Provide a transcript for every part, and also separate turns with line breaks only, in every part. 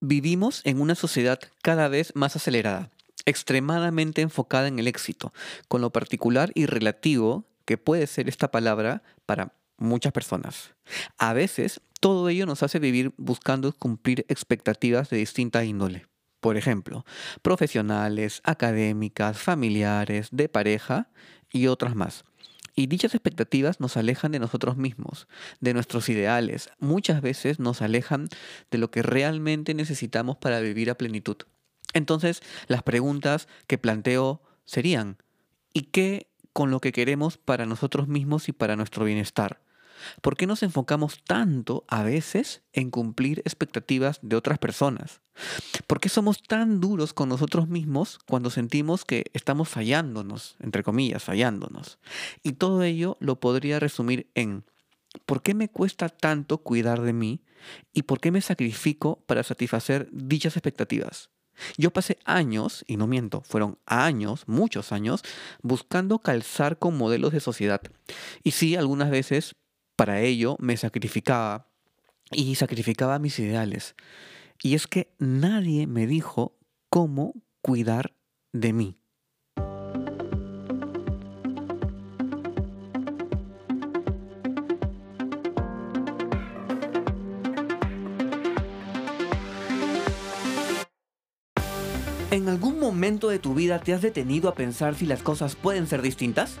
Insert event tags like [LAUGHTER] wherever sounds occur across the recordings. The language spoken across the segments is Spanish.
Vivimos en una sociedad cada vez más acelerada, extremadamente enfocada en el éxito, con lo particular y relativo que puede ser esta palabra para muchas personas. A veces, todo ello nos hace vivir buscando cumplir expectativas de distinta índole. Por ejemplo, profesionales, académicas, familiares, de pareja y otras más. Y dichas expectativas nos alejan de nosotros mismos, de nuestros ideales. Muchas veces nos alejan de lo que realmente necesitamos para vivir a plenitud. Entonces, las preguntas que planteo serían, ¿y qué con lo que queremos para nosotros mismos y para nuestro bienestar? ¿Por qué nos enfocamos tanto a veces en cumplir expectativas de otras personas? ¿Por qué somos tan duros con nosotros mismos cuando sentimos que estamos fallándonos, entre comillas, fallándonos? Y todo ello lo podría resumir en ¿por qué me cuesta tanto cuidar de mí y por qué me sacrifico para satisfacer dichas expectativas? Yo pasé años, y no miento, fueron años, muchos años, buscando calzar con modelos de sociedad. Y sí, algunas veces para ello me sacrificaba y sacrificaba mis ideales. Y es que nadie me dijo cómo cuidar de mí. ¿En algún momento de tu vida te has detenido a pensar si las cosas pueden ser distintas?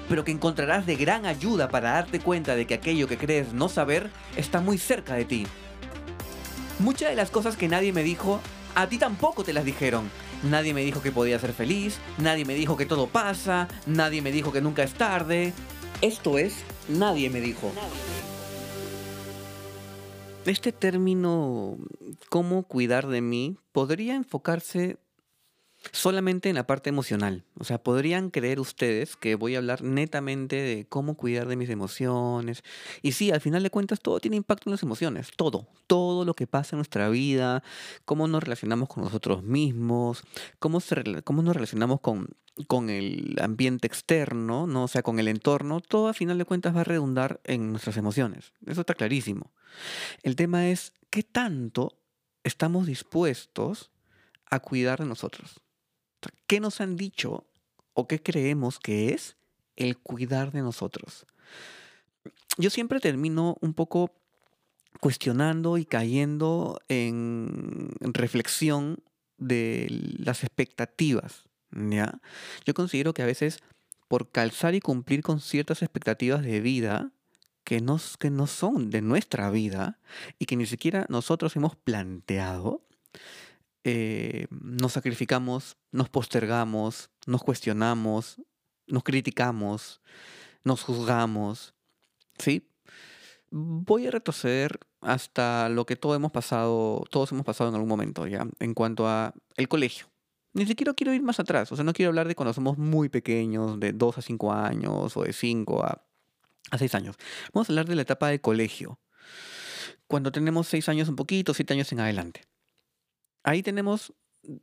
pero que encontrarás de gran ayuda para darte cuenta de que aquello que crees no saber está muy cerca de ti. Muchas de las cosas que nadie me dijo, a ti tampoco te las dijeron. Nadie me dijo que podía ser feliz, nadie me dijo que todo pasa, nadie me dijo que nunca es tarde. Esto es, nadie me dijo. Este término, cómo cuidar de mí, podría enfocarse solamente en la parte emocional. O sea, podrían creer ustedes que voy a hablar netamente de cómo cuidar de mis emociones. Y sí, al final de cuentas todo tiene impacto en las emociones. Todo. Todo lo que pasa en nuestra vida, cómo nos relacionamos con nosotros mismos, cómo, cómo nos relacionamos con, con el ambiente externo, ¿no? O sea, con el entorno, todo al final de cuentas va a redundar en nuestras emociones. Eso está clarísimo. El tema es qué tanto estamos dispuestos a cuidar de nosotros. ¿Qué nos han dicho o qué creemos que es el cuidar de nosotros? Yo siempre termino un poco cuestionando y cayendo en reflexión de las expectativas, ¿ya? Yo considero que a veces por calzar y cumplir con ciertas expectativas de vida que que no son de nuestra vida y que ni siquiera nosotros hemos planteado, eh, nos sacrificamos, nos postergamos, nos cuestionamos, nos criticamos, nos juzgamos, ¿sí? Voy a retroceder hasta lo que todos hemos pasado, todos hemos pasado en algún momento, ¿ya? En cuanto a el colegio. Ni siquiera quiero ir más atrás, o sea, no quiero hablar de cuando somos muy pequeños, de 2 a 5 años o de 5 a, a 6 años. Vamos a hablar de la etapa de colegio. Cuando tenemos 6 años un poquito, 7 años en adelante ahí tenemos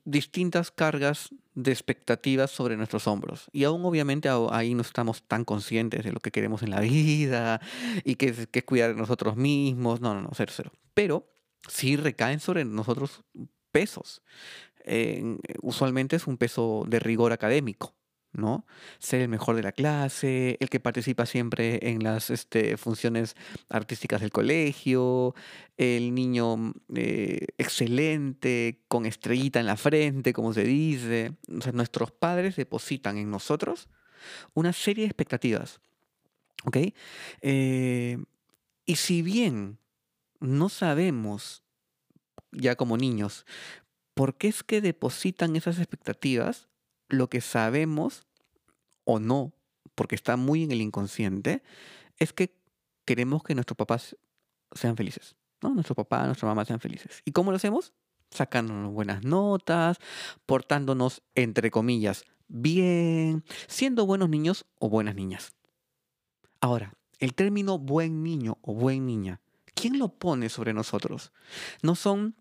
distintas cargas de expectativas sobre nuestros hombros. Y aún obviamente ahí no estamos tan conscientes de lo que queremos en la [LAUGHS] vida y que es, cuidar de nosotros mismos. No, no, no, cero, cero. Pero sí recaen sobre nosotros pesos. usualmente es un peso de rigor académico. ¿No? Ser el mejor de la clase, el que participa siempre en las este, funciones artísticas del colegio, el niño mm, eh, excelente, con estrellita en la frente, como se dice. nuestros padres depositan en nosotros una serie de expectativas, ¿ok? Eh, y si bien no sabemos, ya como niños, por qué es que depositan esas expectativas, lo que sabemos o no, porque está muy en el inconsciente, es que queremos que nuestros papás sean felices. ¿no? Nuestro papá, nuestra mamá sean felices. ¿Y cómo lo hacemos? Sacándonos buenas notas, portándonos, entre comillas, bien, siendo buenos niños o buenas niñas. Ahora, el término buen niño o buen niña, ¿quién lo pone sobre nosotros? ¿No son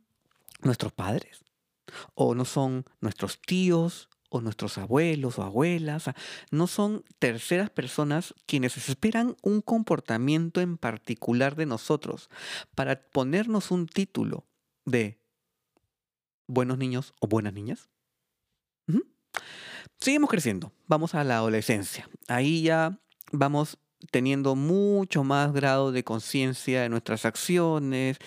nuestros padres? ¿O no son nuestros tíos o nuestros abuelos o abuelas, no son terceras personas quienes esperan un comportamiento en particular de nosotros para ponernos un título de buenos niños o buenas niñas. Seguimos creciendo, vamos a la adolescencia. Ahí ya vamos teniendo mucho más grado de conciencia de nuestras acciones,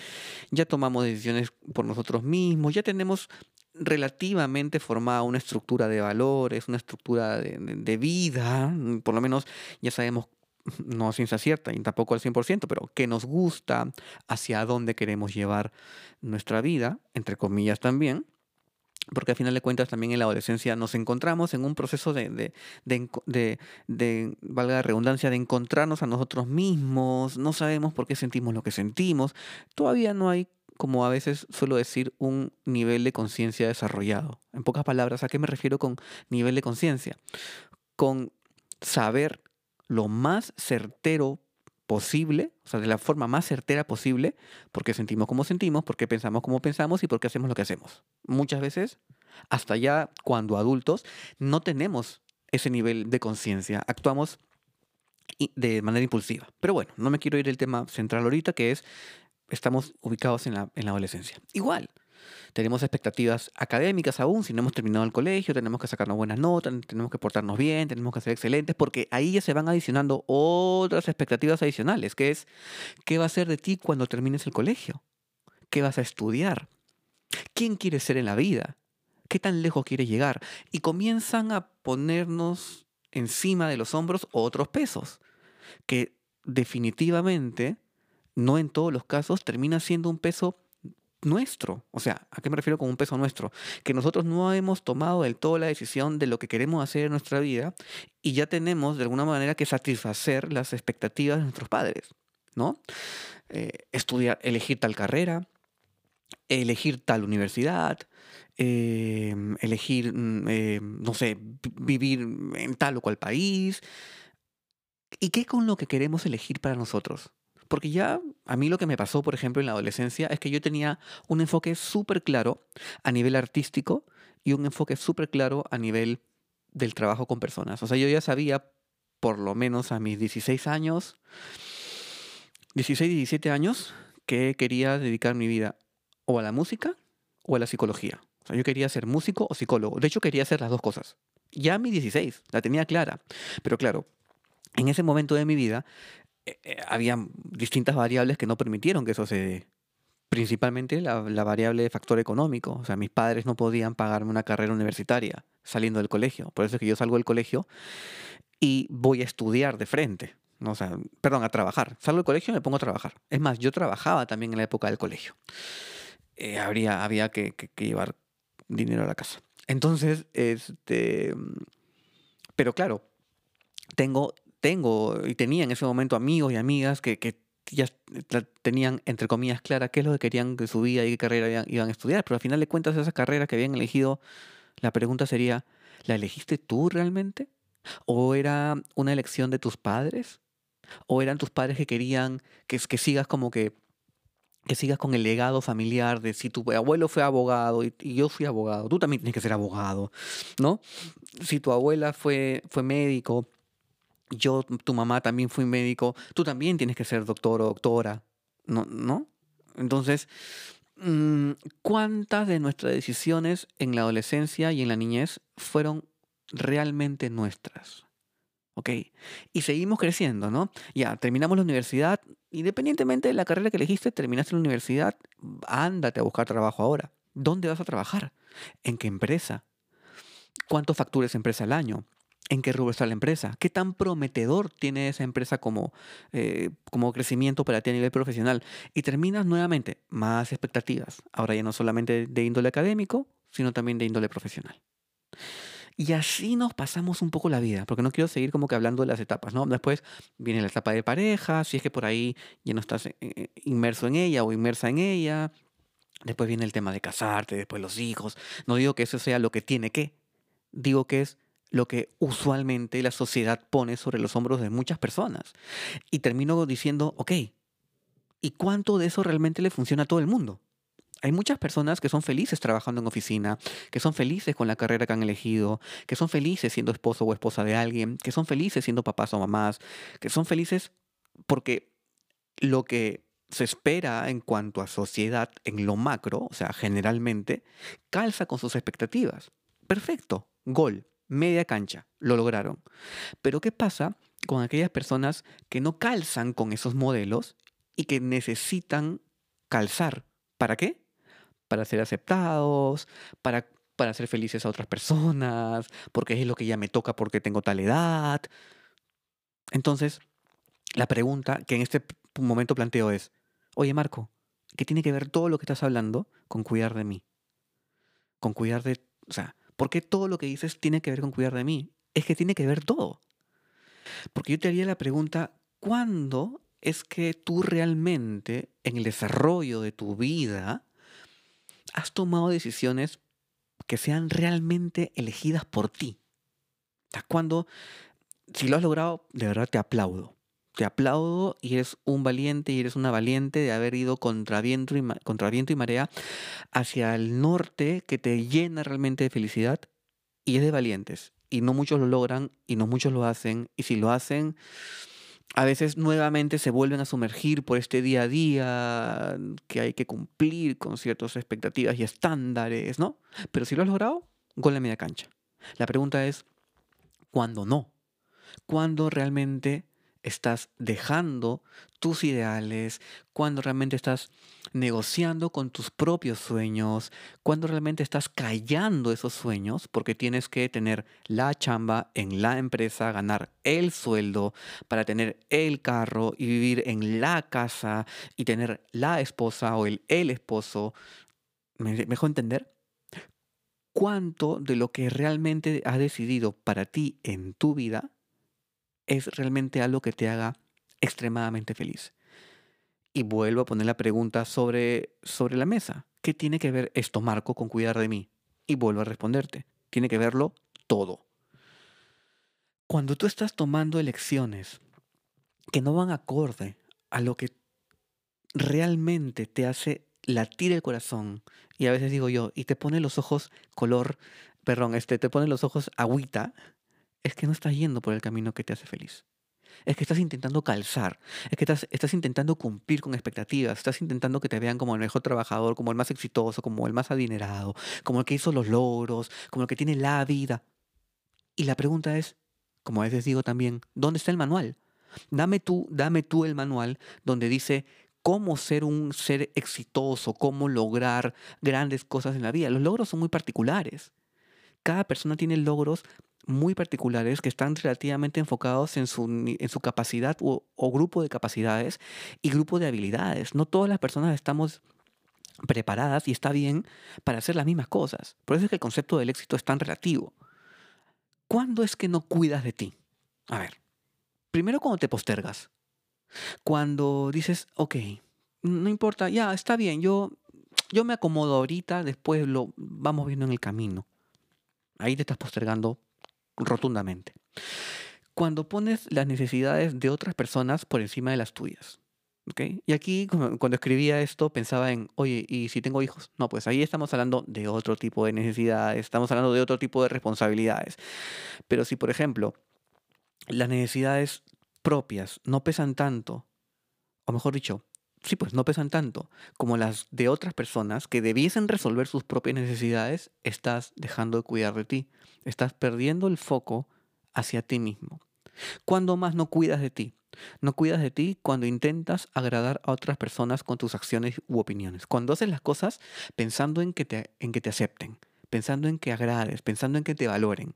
ya tomamos decisiones por nosotros mismos, ya tenemos relativamente formada una estructura de valores, una estructura de, vida, mm, por lo menos ya sabemos, [LAUGHS] no a ciencia cierta y tampoco al 100%, pero que nos gusta, hacia dónde queremos llevar nuestra vida, entre comillas también, porque al final de cuentas también en la adolescencia nos encontramos en un proceso de, de, de, de, valga la redundancia, de encontrarnos a nosotros mismos, no sabemos por qué sentimos lo que sentimos, todavía no hay como a veces suelo decir, un nivel de conciencia desarrollado. En pocas palabras, ¿a qué me refiero con nivel de conciencia? Con saber lo más certero posible, o sea, de la forma más certera posible, porque sentimos como sentimos, porque pensamos como pensamos y porque hacemos lo que hacemos. Muchas veces, hasta ya cuando adultos, no tenemos ese nivel de conciencia, actuamos de manera impulsiva. Pero bueno, no me quiero ir al tema central ahorita, que es estamos ubicados en la, en la adolescencia. Igual, tenemos expectativas académicas aún, si no hemos terminado el colegio, tenemos que sacarnos buenas notas, tenemos que portarnos bien, tenemos que ser excelentes, porque ahí ya se van adicionando otras expectativas adicionales, que es, ¿qué va a ser de ti cuando termines el colegio? ¿Qué vas a estudiar? ¿Quién quieres ser en la vida? ¿Qué tan lejos quieres llegar? Y comienzan a ponernos encima de los hombros otros pesos, que definitivamente no en todos los casos termina siendo un peso nuestro. O sea, ¿a qué me refiero con un peso nuestro? Que nosotros no hemos tomado del todo la decisión de lo que queremos hacer en nuestra vida y ya tenemos de alguna manera que satisfacer las expectativas de nuestros padres, ¿no? Eh, estudiar, elegir tal carrera, elegir tal universidad, em, elegir, mm, em, no sé, vivir en tal o cual país. ¿Y qué con lo que queremos elegir para nosotros? Porque ya a mí lo que me pasó, por ejemplo, en la adolescencia es que yo tenía un enfoque súper claro a nivel artístico y un enfoque súper claro a nivel del trabajo con personas. O sea, yo ya sabía, por lo menos a mis 16 años, 16, 17 años, que quería dedicar mi vida o a la música o a la psicología. O sea, yo quería ser músico o psicólogo. De hecho, quería hacer las dos cosas. Ya a mis 16, la tenía clara. Pero claro, en ese momento de mi vida había distintas variables que no permitieron que eso se dé. Principalmente la, variable de factor económico. O sea, mis padres no podían pagarme una carrera universitaria saliendo del colegio. Por eso es que yo salgo del colegio y voy a estudiar de frente. O sea, perdón, a trabajar. Salgo del colegio y me pongo a trabajar. Es más, yo trabajaba también en la época del colegio. Eh, habría, había que, que llevar dinero a la casa. Entonces, este. Pero claro, tengo tengo y tenía en ese momento amigos y amigas que, que ya tenían, entre comillas, clara qué es lo que querían de su vida y qué carrera iban a estudiar. Pero al final de cuentas, esa carrera que habían elegido, la pregunta sería, ¿la elegiste tú realmente? ¿O era una elección de tus padres? ¿O eran tus padres que querían que, que sigas como que que sigas con el legado familiar de si tu abuelo fue abogado y, y, yo fui abogado, tú también tienes que ser abogado, ¿no? Si tu abuela fue, fue médico, yo, tu mamá también fue médico, tú también tienes que ser doctor o doctora, ¿no? Entonces, mm, ¿cuántas de nuestras decisiones en la adolescencia y en la niñez fueron realmente nuestras? ¿Ok? Y seguimos creciendo, ¿no? Ya, terminamos la universidad, independientemente de la carrera que elegiste, terminaste la universidad, ándate a buscar trabajo ahora. ¿Dónde vas a trabajar? ¿En qué empresa? ¿Cuánto facturas empresa al año? En qué rubro está la empresa, qué tan prometedor tiene esa empresa como, eh, como crecimiento para ti a nivel profesional. Y terminas nuevamente más expectativas, ahora ya no solamente de índole académico, sino también de índole profesional. Y así nos pasamos un poco la vida, porque no quiero seguir como que hablando de las etapas, ¿no? Después viene la etapa de pareja, si es que por ahí ya no estás eh, eh, inmerso en ella o inmersa en ella. Después viene el tema de casarte, después los hijos. No digo que eso sea lo que tiene que, digo que es lo que usualmente la sociedad pone sobre los hombros de muchas personas. Y termino diciendo, ok, ¿y cuánto de eso realmente le funciona a todo el mundo? Hay muchas personas que son felices trabajando en oficina, que son felices con la carrera que han elegido, que son felices siendo esposo o esposa de alguien, que son felices siendo papás o mamás, que son felices porque lo que se espera en cuanto a sociedad en lo macro, o sea, generalmente, calza con sus expectativas. Perfecto, gol, media cancha, lo lograron. Pero ¿qué pasa con aquellas personas que no calzan con esos modelos y que necesitan calzar? ¿Para qué? Para ser aceptados, para, para ser felices a otras personas, porque es lo que ya me toca porque tengo tal edad. Entonces, la pregunta que en este momento planteo es, oye Marco, ¿qué tiene que ver todo lo que estás hablando con cuidar de mí? Con cuidar de... O sea, ¿por qué todo lo que dices tiene que ver con cuidar de mí? Es que tiene que ver todo. Porque yo te haría la pregunta, ¿cuándo es que tú realmente en el desarrollo de tu vida has tomado decisiones que sean realmente elegidas por ti? O sea, cuando, si lo has logrado, de verdad te aplaudo te aplaudo y eres un valiente y eres una valiente de haber ido contra viento y, contra viento y marea hacia el norte que te llena realmente de felicidad y es de valientes. Y no muchos lo logran y no muchos lo hacen. Y si lo hacen, a veces nuevamente se vuelven a sumergir por este día a día que hay que cumplir con ciertas expectativas y estándares, ¿no? Pero si lo has logrado, gol en media cancha. La pregunta es, ¿cuándo no? ¿Cuándo realmente estás dejando tus ideales, cuando realmente estás negociando con tus propios sueños, cuando realmente estás callando esos sueños, porque tienes que tener la chamba en la empresa, ganar el sueldo para tener el carro y vivir en la casa y tener la esposa o el, esposo. ¿Me dejó entender? ¿Cuánto de lo que realmente has decidido para ti en tu vida es realmente algo que te haga extremadamente feliz. Y vuelvo a poner la pregunta sobre, sobre la mesa. ¿Qué tiene que ver esto, Marco, con cuidar de mí? Y vuelvo a responderte. Tiene que verlo todo. Cuando tú estás tomando elecciones que no van acorde a lo que realmente te hace latir el corazón, y a veces digo yo, y te pone los ojos color, perdón, este, te pone los ojos agüita, es que no estás yendo por el camino que te hace feliz. Es que estás intentando calzar, es que estás, estás, intentando cumplir con expectativas, estás intentando que te vean como el mejor trabajador, como el más exitoso, como el más adinerado, como el que hizo los logros, como el que tiene la vida. Y la pregunta es, como a veces digo también, ¿dónde está el manual? Dame tú, dame tú el manual donde dice cómo ser un ser exitoso, cómo lograr grandes cosas en la vida. Los logros son muy particulares. Cada persona tiene logros muy particulares que están relativamente enfocados en su, en su capacidad o, grupo de capacidades y grupo de habilidades. No todas las personas estamos preparadas y está bien para hacer las mismas cosas. Por eso es que el concepto del éxito es tan relativo. ¿Cuándo es que no cuidas de ti? A ver, primero cuando te postergas. Cuando dices, ok, no importa, ya, está bien, yo, yo me acomodo ahorita, después lo vamos viendo en el camino. Ahí te estás postergando rotundamente. Cuando pones las necesidades de otras personas por encima de las tuyas. Y aquí, cuando escribía esto, pensaba en, oye, ¿y si tengo hijos? No, pues ahí estamos hablando de otro tipo de necesidades, estamos hablando de otro tipo de responsabilidades. Pero si, por ejemplo, las necesidades propias no pesan tanto, o mejor dicho, sí, pues no pesan tanto como las de otras personas que debiesen resolver sus propias necesidades, estás dejando de cuidar de ti. Estás perdiendo el foco hacia ti mismo. ¿Cuándo más no cuidas de ti? No cuidas de ti cuando intentas agradar a otras personas con tus acciones u opiniones. Cuando haces las cosas pensando en que te, en que te acepten, pensando en que agrades, pensando en que te valoren.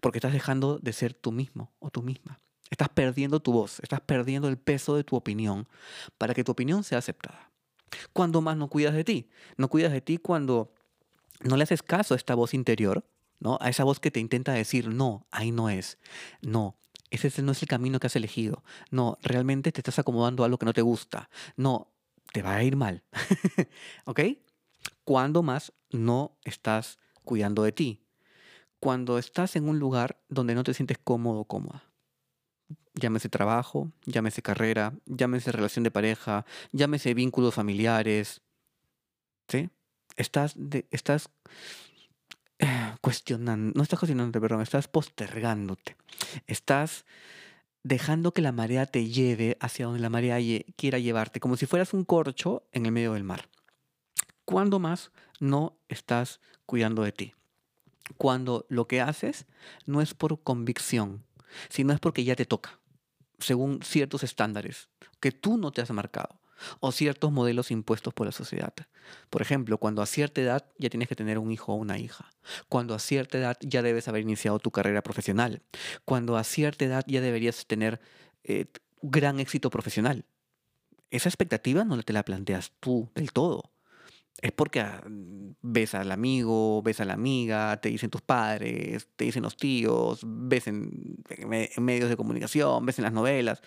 Porque estás dejando de ser tú mismo o tú misma. Estás perdiendo tu voz, estás perdiendo el peso de tu opinión para que tu opinión sea aceptada. ¿Cuándo más no cuidas de ti? No cuidas de ti cuando no le haces caso a esta voz interior, ¿no? A esa voz que te intenta decir, no, ahí no es. No, ese no es el camino que has elegido. No, realmente te estás acomodando a algo que no te gusta. No, te va a ir mal. [LAUGHS] ¿Ok? ¿Cuándo más no estás cuidando de ti? cuando estás en un lugar donde no te sientes cómodo cómoda. Llámese trabajo, llámese carrera, llámese relación de pareja, llámese vínculos familiares. ¿Sí? Estás, de, estás eh, cuestionando, no estás cuestionándote, perdón, estás postergándote. Estás dejando que la marea te lleve hacia donde la marea quiera llevarte, como si fueras un corcho en el medio del mar. ¿Cuándo más no estás cuidando de ti? Cuando lo que haces no es por convicción, sino es porque ya te toca, según ciertos estándares que tú no te has marcado o ciertos modelos impuestos por la sociedad. Por ejemplo, cuando a cierta edad ya tienes que tener un hijo o una hija. Cuando a cierta edad ya debes haber iniciado tu carrera profesional. Cuando a cierta edad ya deberías tener eh, gran éxito profesional. Esa expectativa no te la planteas tú del todo. Es porque ah, ves al amigo, ves a la amiga, te dicen tus padres, te dicen los tíos, ves en medios de comunicación, ves en las novelas.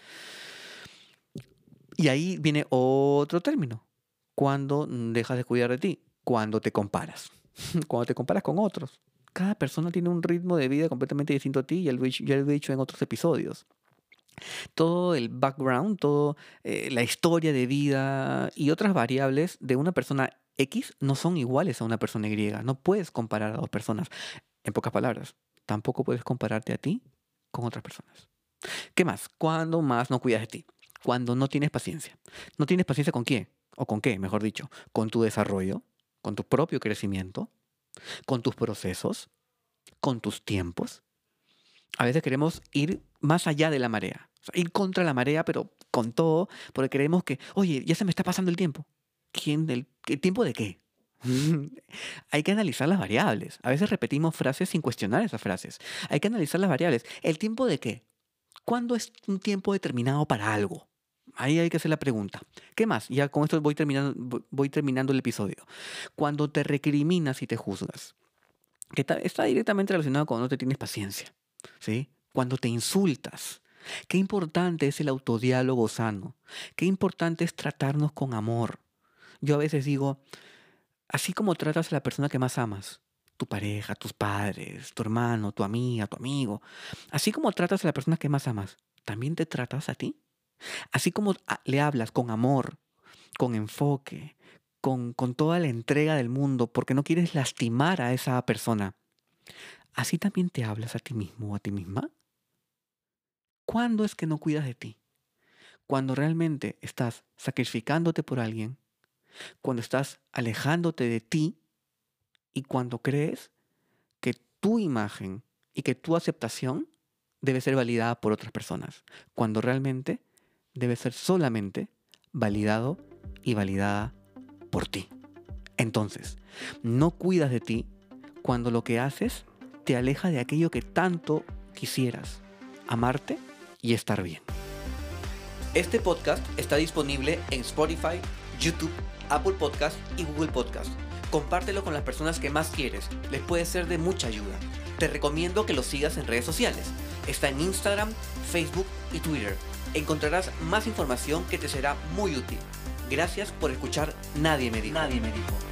Y ahí viene otro término. Cuando dejas de cuidar de ti, cuando te comparas, [LAUGHS] cuando te comparas con otros. Cada persona tiene un ritmo de vida completamente distinto a ti, ya lo he dicho en otros episodios. Todo el background, toda eh, la historia de vida y otras variables de una persona X no son iguales a una persona Y. No puedes comparar a dos personas. En pocas palabras, tampoco puedes compararte a ti con otras personas. ¿Qué más? ¿Cuándo más no cuidas de ti? cuando no tienes paciencia. ¿No tienes paciencia con quién? ¿O con qué, mejor dicho? Con tu desarrollo, con tu propio crecimiento, con tus procesos, con tus tiempos. A veces queremos ir más allá de la marea, ir contra la marea, pero con todo, porque creemos que, oye, ya se me está pasando el tiempo. ¿Quién del, ¿El tiempo de qué? [LAUGHS] Hay que analizar las variables. A veces repetimos frases sin cuestionar esas frases. Hay que analizar las variables. ¿El tiempo de qué? ¿Cuándo es un tiempo determinado para algo? Ahí hay que hacer la pregunta. ¿Qué más? Ya con esto voy terminando, voy terminando el episodio. Cuando te recriminas y te juzgas, que está directamente relacionado con no te tienes paciencia. ¿sí? Cuando te insultas, qué importante es el autodiálogo sano. Qué importante es tratarnos con amor. Yo a veces digo, así como tratas a la persona que más amas, tu pareja, tus padres, tu hermano, tu amiga, tu amigo, así como tratas a la persona que más amas, ¿también te tratas a ti? Así como le hablas con amor, con enfoque, con, con toda la entrega del mundo, porque no quieres lastimar a esa persona, ¿así también te hablas a ti mismo o a ti misma? ¿Cuándo es que no cuidas de ti? Cuando realmente estás sacrificándote por alguien, cuando estás alejándote de ti y cuando crees que tu imagen y que tu aceptación debe ser validada por otras personas, cuando realmente debe ser solamente validado y validada por ti. Entonces, no cuidas de ti cuando lo que haces te aleja de aquello que tanto quisieras, amarte y estar bien. Este podcast está disponible en Spotify, YouTube, Apple Podcast y Google Podcast. Compártelo con las personas que más quieres, les puede ser de mucha ayuda. Te recomiendo que lo sigas en redes sociales. Está en Instagram, Facebook y Twitter encontrarás más información que te será muy útil. Gracias por escuchar Nadie me dijo. Nadie me dijo.